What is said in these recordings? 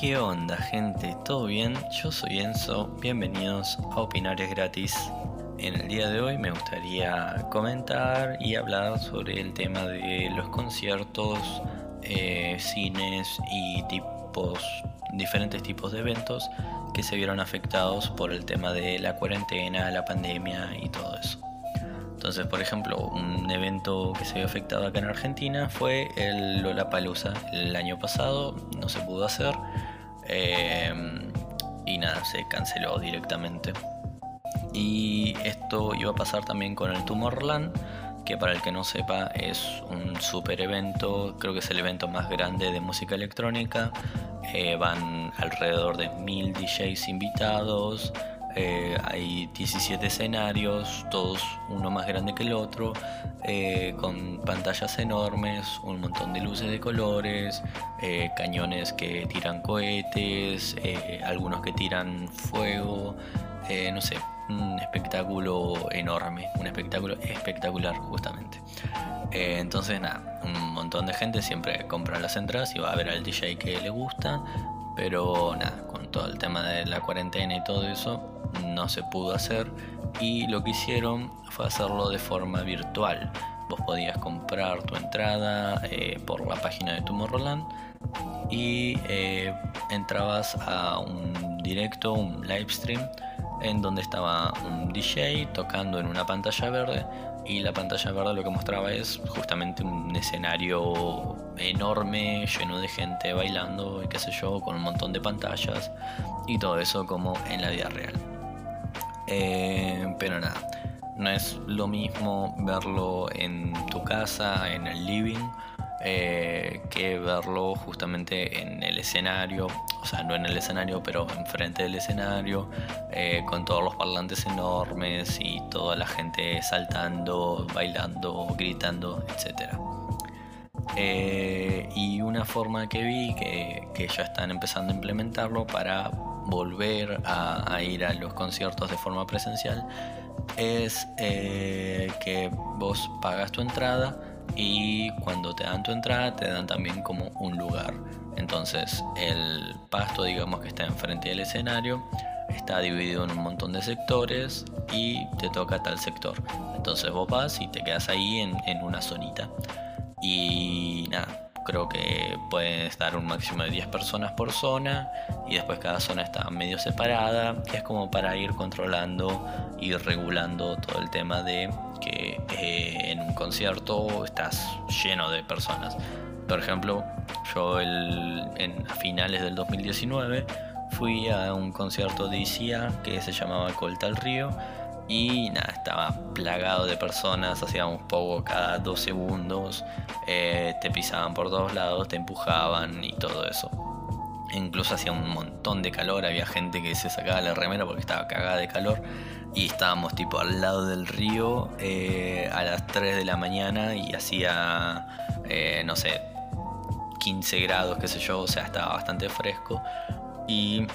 ¿Qué onda gente? ¿Todo bien? Yo soy Enzo, bienvenidos a Opinarios Gratis. En el día de hoy me gustaría comentar y hablar sobre el tema de los conciertos, eh, cines y tipos, diferentes tipos de eventos que se vieron afectados por el tema de la cuarentena, la pandemia y todo eso. Entonces, por ejemplo, un evento que se vio afectado acá en Argentina fue el Lollapalooza. El año pasado no se pudo hacer em, y nada, se canceló directamente. Y esto iba a pasar también con el Tomorrowland, que para el que no sepa es un super evento, creo que es el evento más grande de música electrónica. Eh, van alrededor de mil DJs invitados. Eh, hay 17 escenarios, todos uno más grande que el otro, eh, con pantallas enormes, un montón de luces de colores, eh, cañones que tiran cohetes, algunos que tiran fuego, no sé, un espectáculo enorme, un espectáculo espectacular justamente. entonces nada, un montón de gente siempre compra las entradas y va a ver al DJ que le gusta, pero nada, con todo el tema de la cuarentena y todo eso, no se pudo hacer y lo que hicieron fue hacerlo de forma virtual. Vos podías comprar tu entrada eh, por la página de Tomorrowland y eh, entrabas a un directo, un live stream, en donde estaba un DJ tocando en una pantalla verde y la pantalla verde lo que mostraba es justamente un escenario enorme, lleno de gente bailando y qué sé yo, con un montón de pantallas y todo eso como en la vida real. Eh, pero nada, no es lo mismo verlo en tu casa, en el living, eh, que verlo justamente en el escenario, o sea, no en el escenario, pero enfrente del escenario, eh, con todos los parlantes enormes y toda la gente saltando, bailando, gritando, etc. y una forma que vi que, que ya están empezando a implementarlo para volver a, ir a los conciertos de forma presencial es eh, que vos pagas tu entrada y cuando te dan tu entrada te dan también como un lugar. Entonces el pasto digamos que está enfrente del escenario está dividido en un montón de sectores y te toca tal sector. Entonces vos vas y te quedas ahí en, en una zonita. Y nada, creo que pueden estar un máximo de 10 personas por zona y después cada zona está medio separada. Es como para ir controlando y regulando todo el tema de que eh, en un concierto estás lleno de personas. Por ejemplo, yo en, a finales del 2019 fui a un concierto de ICIA que se llamaba Colta al Río y nada, estaba plagado de personas, hacíamos poco cada dos segundos, eh, te pisaban por todos lados, te empujaban y todo eso. incluso hacía un montón de calor, había gente que se sacaba la remera porque estaba cagada de calor y estábamos tipo al lado del río eh, a las 3 de la mañana y hacía, eh, no sé, 15 grados, qué sé yo, o sea, estaba bastante fresco y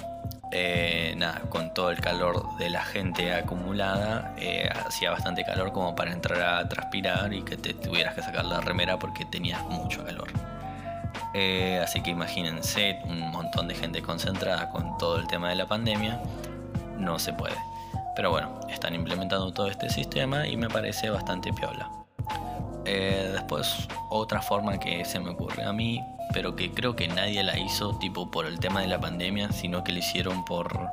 eh, nada, con todo el calor de la gente acumulada, eh, hacía bastante calor como para entrar a transpirar y que te tuvieras que sacar la remera porque tenías mucho calor. Eh, así que imagínense un montón de gente concentrada con todo el tema de la pandemia, no se puede. Pero bueno, están implementando todo este sistema y me parece bastante piola. después, otra forma que se me ocurre a mí pero que creo que nadie la hizo tipo por el tema de la pandemia, sino que lo hicieron por,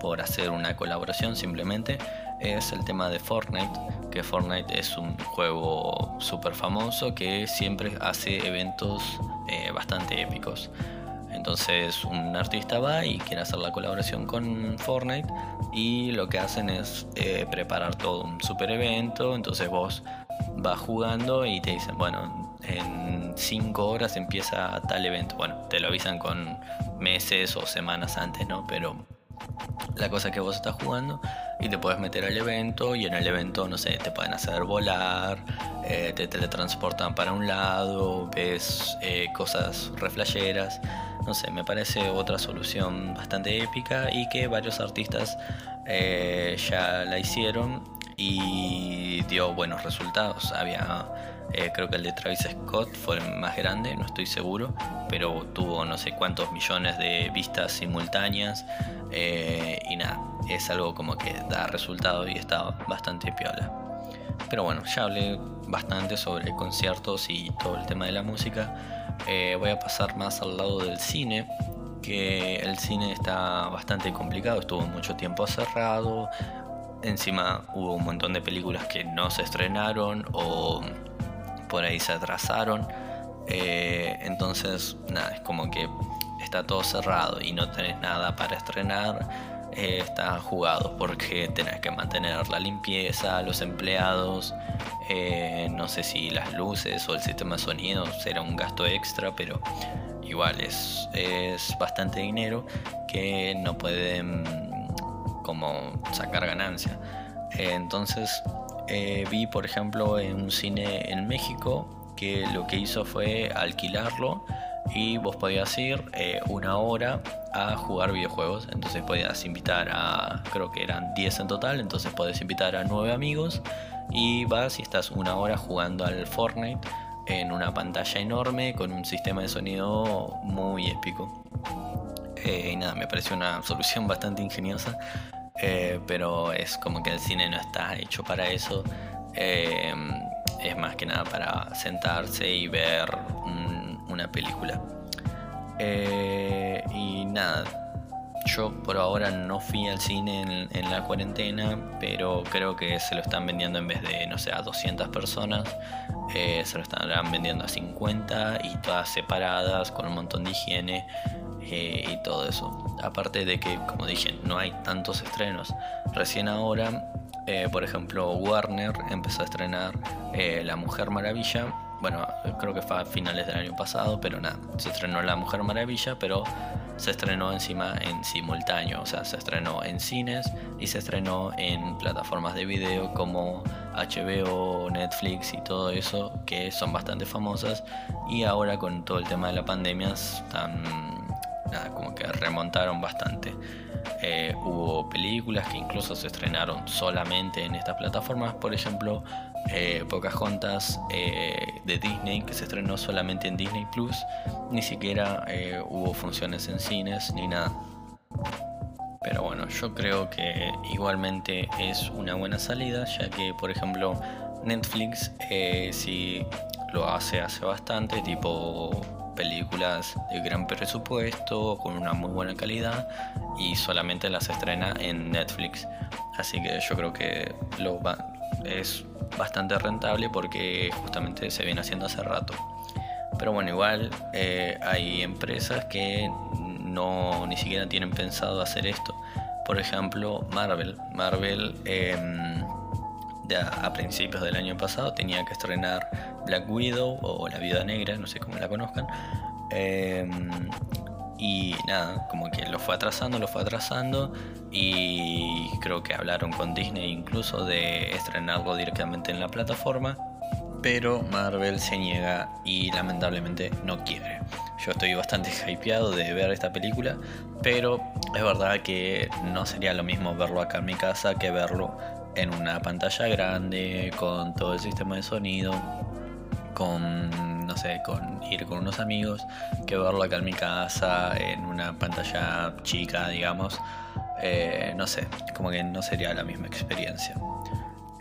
por hacer una colaboración simplemente, es el tema de Fortnite, que Fortnite es un juego súper famoso que siempre hace eventos eh, bastante épicos. Entonces un artista va y quiere hacer la colaboración con Fortnite y lo que hacen es eh, preparar todo un super evento, entonces vos vas jugando y te dicen, bueno, en 5 horas empieza tal evento. Bueno, te lo avisan con meses o semanas antes, ¿no? Pero la cosa que vos estás jugando y te puedes meter al evento y en el evento, no sé, te pueden hacer volar, eh, te teletransportan para un lado, ves eh, cosas reflejeras. No sé, me parece otra solución bastante épica y que varios artistas eh, ya la hicieron y dio buenos resultados. Había Eh, creo que el de Travis Scott fue el más grande, no estoy seguro, pero tuvo no sé cuántos millones de vistas simultáneas. Eh, y nada, es algo como que da resultado y está bastante piola. Pero bueno, ya hablé bastante sobre conciertos y todo el tema de la música. Eh, voy a pasar más al lado del cine, que el cine está bastante complicado, estuvo mucho tiempo cerrado. Encima hubo un montón de películas que no se estrenaron o por ahí se atrasaron. Eh, entonces, nada, es como que está todo cerrado y no tenés nada para estrenar. Eh, está jugado porque tenés que mantener la limpieza, los empleados, eh, no sé si las luces o el sistema de sonido será un gasto extra, pero igual es, es bastante dinero que no pueden como sacar ganancia. entonces eh, vi, por ejemplo, en un cine en México que lo que hizo fue alquilarlo y vos podías ir eh, una hora a jugar videojuegos. Entonces podías invitar a, creo que eran 10 en total, entonces podés invitar a 9 amigos y vas y estás una hora jugando al Fortnite en una pantalla enorme con un sistema de sonido muy épico. Eh, y nada, me pareció una solución bastante ingeniosa eh, pero es como que el cine no está hecho para eso. Eh, es más que nada para sentarse y ver una película. Eh, y nada, yo por ahora no fui al cine en, la cuarentena, pero creo que se lo están vendiendo en vez de, no sé, a 200 personas, se lo están vendiendo a 50 y todas separadas, con un montón de higiene. Eh, y todo eso. Aparte de que, como dije, no hay tantos estrenos. Recién ahora, eh, por ejemplo, Warner empezó a estrenar eh, La Mujer Maravilla. Bueno, creo que fue a finales del año pasado, pero nada, se estrenó La Mujer Maravilla, pero se estrenó encima en simultáneo, o sea, se estrenó en cines y se estrenó en plataformas de video como HBO, Netflix y todo eso, que son bastante famosas y ahora con todo el tema de la pandemia están nada, como que remontaron bastante. Eh, hubo películas que incluso se estrenaron solamente en estas plataformas, por ejemplo, eh, Pocahontas eh, de Disney, que se estrenó solamente en Disney Plus, ni siquiera eh, hubo funciones en cines ni nada. Pero bueno, yo creo que igualmente es una buena salida, ya que, por ejemplo, Netflix, si lo hace hace bastante, tipo películas de gran presupuesto, con una muy buena calidad y solamente las estrena en Netflix. Así que yo creo que es bastante rentable porque justamente se viene haciendo hace rato. Pero bueno, igual eh, hay empresas que no ni siquiera tienen pensado hacer esto. Por ejemplo, Marvel. Marvel em, a principios del año pasado tenía que estrenar Black Widow o La Vida Negra, no sé cómo la conozcan. Em, y nada, como que lo fue atrasando, lo fue atrasando y creo que hablaron con Disney incluso de estrenarlo directamente en la plataforma, pero Marvel se niega y lamentablemente no quiere. Yo estoy bastante hypeado de ver esta película, pero es verdad que no sería lo mismo verlo acá en mi casa que verlo en una pantalla grande, con todo el sistema de sonido, con, no sé, con ir con unos amigos, que verlo acá en mi casa, en una pantalla chica, digamos. Eh, no sé, como que no sería la misma experiencia.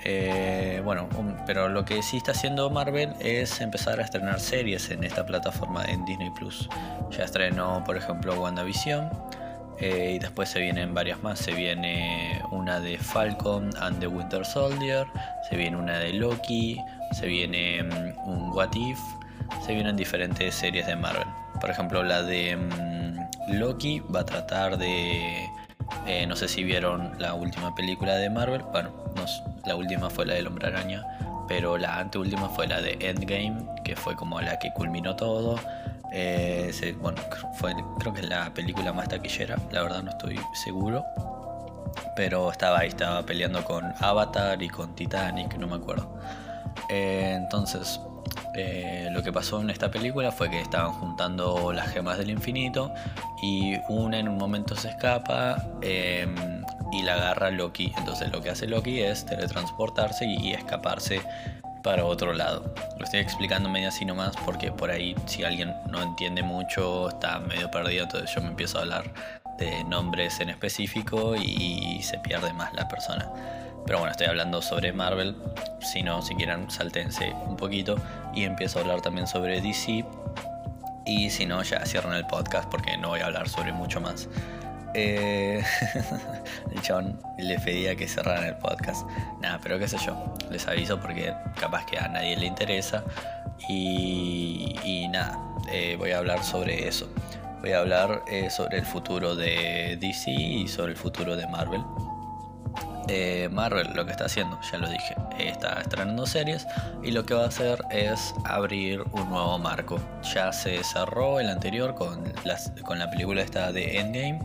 Eh, bueno, pero lo que sí está haciendo Marvel es empezar a estrenar series en esta plataforma en Disney Plus. Ya estrenó, por ejemplo, WandaVision eh, y después se vienen varias más. Se viene una de Falcon and the Winter Soldier. Se viene una de Loki. Se viene mm, un What If. Se vienen diferentes series de Marvel. Por ejemplo, la de mm, Loki va a tratar de. Eh, no sé si vieron la última película de Marvel. Bueno, la última fue la del Hombre Araña. Pero la anteúltima fue la de Endgame, que fue como la que culminó todo. Eh, bueno, fue, creo que es la película más taquillera, la verdad no estoy seguro. Pero estaba ahí, estaba peleando con Avatar y con Titanic, no me acuerdo. Eh, entonces, eh, lo que pasó en esta película fue que estaban juntando las gemas del infinito y una en un momento se escapa em, y la agarra Loki. Entonces lo que hace Loki es teletransportarse y escaparse para otro lado. Lo estoy explicando medio así nomás porque por ahí si alguien no entiende mucho, está medio perdido, entonces yo me empiezo a hablar de nombres en específico y se pierde más la persona. Pero bueno, estoy hablando sobre Marvel, si no, si quieren saltense un poquito y empiezo a hablar también sobre DC y si no, ya cierran el podcast porque no voy a hablar sobre mucho más. Eh, el le pedía que cerraran el podcast. Nada, pero qué sé yo. Les aviso porque capaz que a nadie le interesa. Y, nada, eh, voy a hablar sobre eso. Voy a hablar eh, sobre el futuro de DC y sobre el futuro de Marvel. Marvel lo que está haciendo, ya lo dije, está estrenando series y lo que va a hacer es abrir un nuevo marco. Ya se cerró el anterior con, con la película esta de Endgame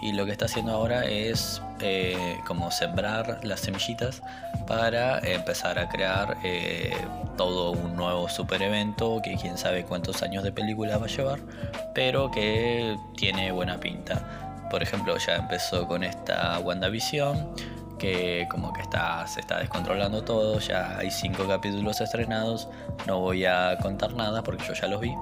y lo que está haciendo ahora es eh, como sembrar las semillitas para empezar a crear eh, todo un nuevo super evento que quién sabe cuántos años de película va a llevar, pero que tiene buena pinta. Por ejemplo, ya empezó con esta WandaVision, que como que está, se está descontrolando todo, ya hay cinco capítulos estrenados, no voy a contar nada porque yo ya los vi,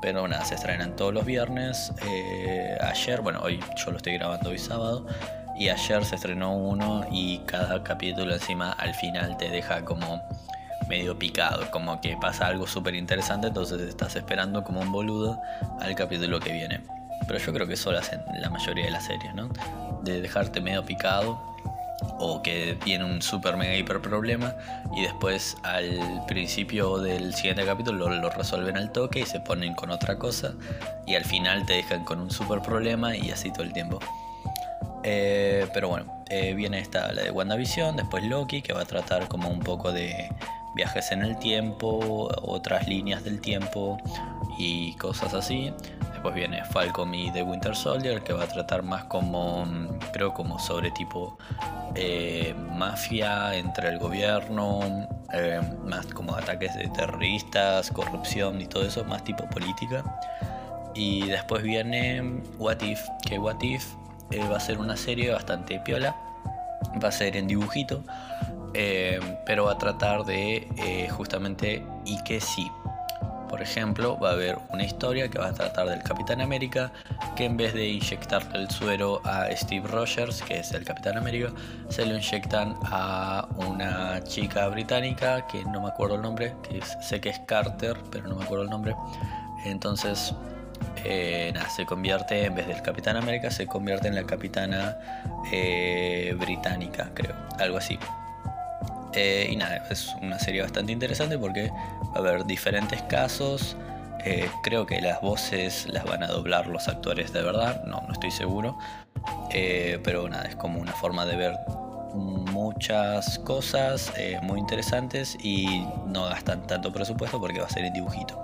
pero nada, se estrenan todos los viernes. Eh, ayer, bueno, hoy yo lo estoy grabando hoy sábado. Y ayer se estrenó uno y cada capítulo encima al final te deja como medio picado, como que pasa algo súper interesante, entonces estás esperando como un boludo al capítulo que viene. Pero yo creo que eso lo hacen la mayoría de las series, ¿no? De dejarte medio picado o que tiene un super mega hiper problema y después al principio del siguiente capítulo lo, resuelven al toque y se ponen con otra cosa y al final te dejan con un super problema y así todo el tiempo. Eh, pero bueno, eh, viene esta la de WandaVision, después Loki que va a tratar como un poco de viajes en el tiempo, otras líneas del tiempo y cosas así. Después viene Falcon y The Winter Soldier, que va a tratar más como, creo, como sobre tipo eh, mafia entre el gobierno, eh, más como ataques de terroristas, corrupción y todo eso, más tipo política. Y después viene What If, que What If eh, va a ser una serie bastante piola, va a ser en dibujito, pero va a tratar de justamente y que sí por ejemplo, va a haber una historia que va a tratar del Capitán América, que en vez de inyectarle el suero a Steve Rogers, que es el Capitán América, se lo inyectan a una chica británica, que no me acuerdo el nombre, que sé que es Carter, pero no me acuerdo el nombre. Entonces, eh, nada, se convierte, en vez del Capitán América, se convierte en la Capitana eh, Británica, creo, algo así. Eh, y nada, es una serie bastante interesante porque a haber diferentes casos. Eh, creo que las voces las van a doblar los actores de verdad, no, no estoy seguro. Eh, pero nada, es como una forma de ver muchas cosas muy interesantes y no gastan tanto presupuesto porque va a ser en dibujito.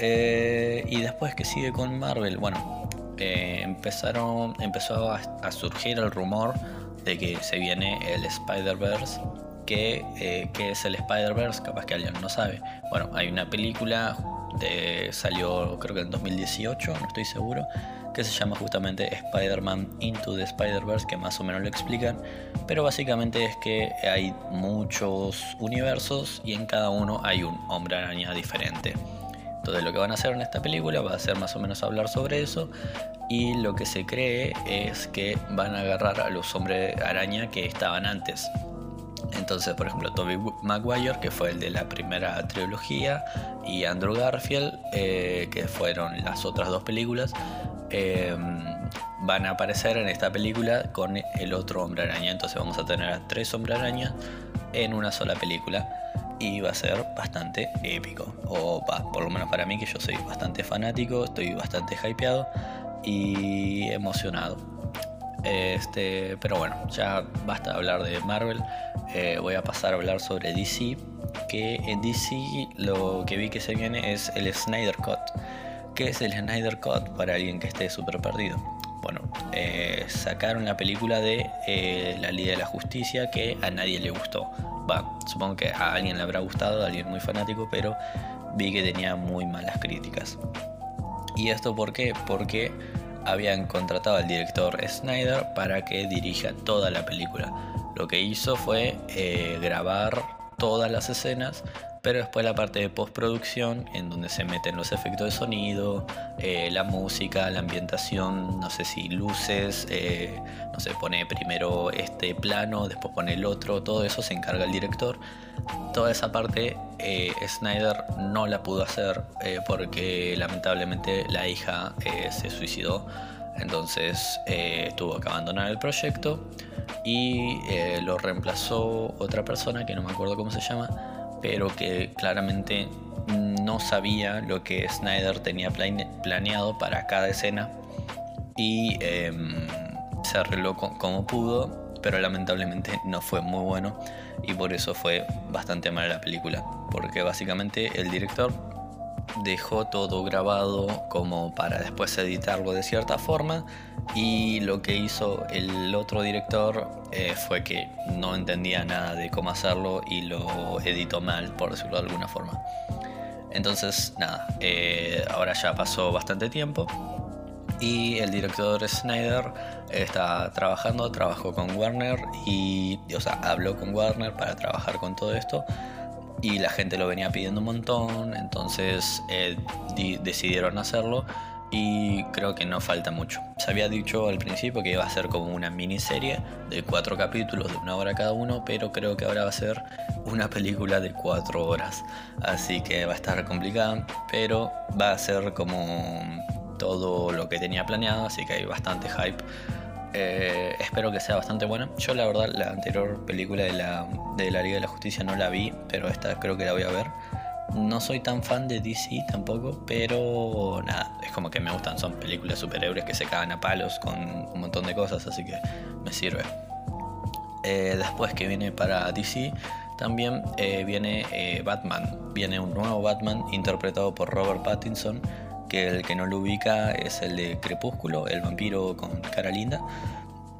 y después que sigue con Marvel, bueno, empezaron, empezó a surgir el rumor de que se viene el Spider-Verse que, eh, es el Spider-Verse, capaz que alguien no sabe. Bueno, hay una película, de, salió creo que en 2018, no estoy seguro, que se llama justamente Spider-Man Into the Spider-Verse, que más o menos lo explican, pero básicamente es que hay muchos universos y en cada uno hay un hombre araña diferente. Entonces lo que van a hacer en esta película va a ser más o menos hablar sobre eso y lo que se cree es que van a agarrar a los hombres araña que estaban antes. Entonces, por ejemplo, Toby Maguire, que fue el de la primera trilogía, y Andrew Garfield, eh, que fueron las otras dos películas, em, van a aparecer en esta película con el otro hombre araña. Entonces vamos a tener a tres hombres arañas en una sola película. Y va a ser bastante épico. O por lo menos para mí, que yo soy bastante fanático, estoy bastante hypeado y emocionado. Este, pero bueno, ya basta de hablar de Marvel. Eh, voy a pasar a hablar sobre DC. Que en DC lo que vi que se viene es el Snyder Cut. ¿Qué es el Snyder Cut para alguien que esté súper perdido? Bueno, eh, sacaron la película de eh, La Liga de la Justicia que a nadie le gustó. Supongo que a alguien le habrá gustado, a alguien muy fanático, pero vi que tenía muy malas críticas. ¿Y esto por qué? Porque habían contratado al director Snyder para que dirija toda la película. Lo que hizo fue eh, grabar todas las escenas, pero después la parte de postproducción, en donde se meten los efectos de sonido, eh, la música, la ambientación, no sé si luces, eh, no sé, pone primero este plano, después pone el otro, todo eso se encarga el director. Toda esa parte eh, Snyder no la pudo hacer porque lamentablemente la hija se suicidó, entonces tuvo que abandonar el proyecto y lo reemplazó otra persona que no me acuerdo cómo se llama pero que claramente no sabía lo que Snyder tenía planeado para cada escena. Y em, se arregló como pudo, pero lamentablemente no fue muy bueno y por eso fue bastante mala la película, porque básicamente el director dejó todo grabado como para después editarlo de cierta forma y lo que hizo el otro director eh, fue que no entendía nada de cómo hacerlo y lo editó mal, por decirlo de alguna forma. Entonces, nada, eh, ahora ya pasó bastante tiempo y el director Snyder está trabajando, trabajó con Warner y, o habló con Warner para trabajar con todo esto y la gente lo venía pidiendo un montón, entonces eh, decidieron hacerlo y creo que no falta mucho. Se había dicho al principio que iba a ser como una miniserie de cuatro capítulos de una hora cada uno, pero creo que ahora va a ser una película de cuatro horas, así que va a estar complicada, pero va a ser como todo lo que tenía planeado, así que hay bastante hype eh, espero que sea bastante buena. Yo la verdad la anterior película de la, de la Liga de la Justicia no la vi, pero esta creo que la voy a ver. No soy tan fan de DC tampoco, pero nada, es como que me gustan, son películas superhéroes que se cagan a palos con un montón de cosas, así que me sirve. Eh, después que viene para DC, también eh, viene Batman. Viene un nuevo Batman interpretado por Robert Pattinson que el que no lo ubica es el de Crepúsculo, el vampiro con cara linda.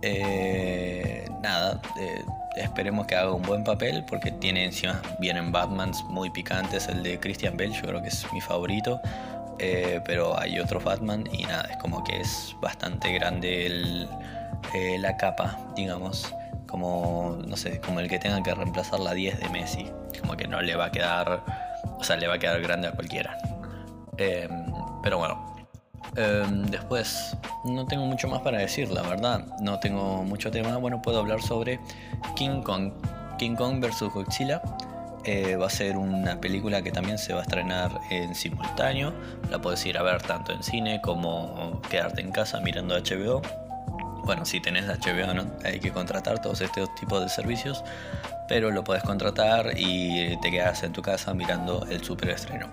Eh, nada, eh, esperemos que haga un buen papel porque tiene encima, vienen Batmans muy picantes, el de Christian Bale yo creo que es mi favorito, eh, pero hay otros Batman y nada, es como que es bastante grande la capa, digamos, como, no sé, como el que tenga que reemplazar la 10 de Messi, como que no le va a quedar, o sea, le va a quedar grande a cualquiera. Pero bueno, em, después no tengo mucho más para decir, la verdad. No tengo mucho tema. Bueno, puedo hablar sobre King Kong. King Kong vs. Godzilla. Eh, va a ser una película que también se va a estrenar en simultáneo. La puedes ir a ver tanto en cine como quedarte en casa mirando HBO. Bueno, si tenés HBO no hay que contratar todos estos tipos de servicios, pero lo puedes contratar y te quedas en tu casa mirando el super estreno.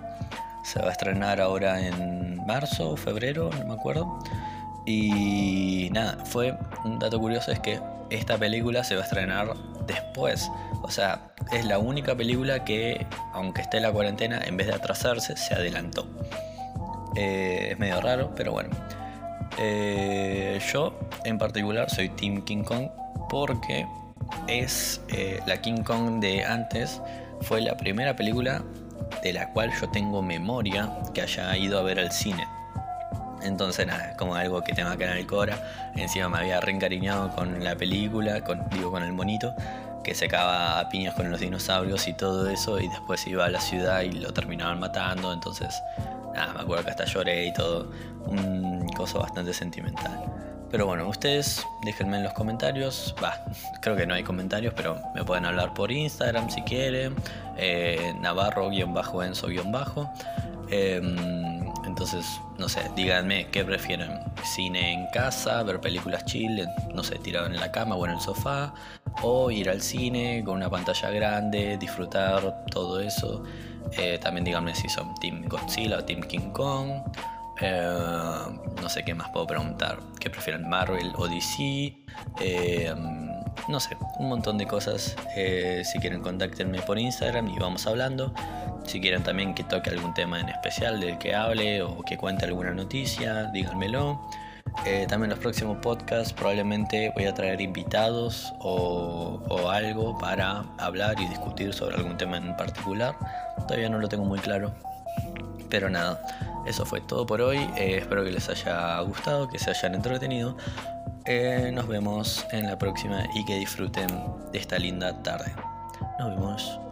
Se va a estrenar ahora en marzo o febrero, no me acuerdo. Y nada, fue un dato curioso es que esta película se va a estrenar después. O sea, es la única película que, aunque esté en la cuarentena, en vez de atrasarse, se adelantó. Eh, es medio raro, pero bueno. Eh, yo en particular soy Team King Kong porque es eh, la King Kong de antes. Fue la primera película de la cual yo tengo memoria que haya ido a ver al cine. Entonces nada, es como algo que tengo acá en el Cora. Encima me había reencariñado con la película, con, digo con el monito, que se acaba a piñas con los dinosaurios y todo eso, y después iba a la ciudad y lo terminaban matando. Entonces, nada, me acuerdo que hasta lloré y todo. Un bastante sentimental. Pero bueno, ustedes déjenme en los comentarios. Va, creo que no hay comentarios, pero me pueden hablar por Instagram si quieren. Eh, Navarro-Enzo-Bajo. Em, entonces, no sé, díganme qué prefieren. Cine en casa, ver películas chill, no sé, tirado en la cama o en el sofá. O ir al cine con una pantalla grande, disfrutar todo eso. Eh, también díganme si son Team Godzilla o Team King Kong. Eh, no sé qué más puedo preguntar. ¿Qué prefieren Marvel o DC? Eh, no sé, un montón de cosas. Eh, si quieren, contáctenme por Instagram y vamos hablando. Si quieren también que toque algún tema en especial del que hable o que cuente alguna noticia, díganmelo. también los próximos podcasts probablemente voy a traer invitados o, algo para hablar y discutir sobre algún tema en particular. Todavía no lo tengo muy claro. Pero nada, eso fue todo por hoy. Eh, espero que les haya gustado, que se hayan entretenido. Eh, nos vemos en la próxima y que disfruten de esta linda tarde. Nos vemos.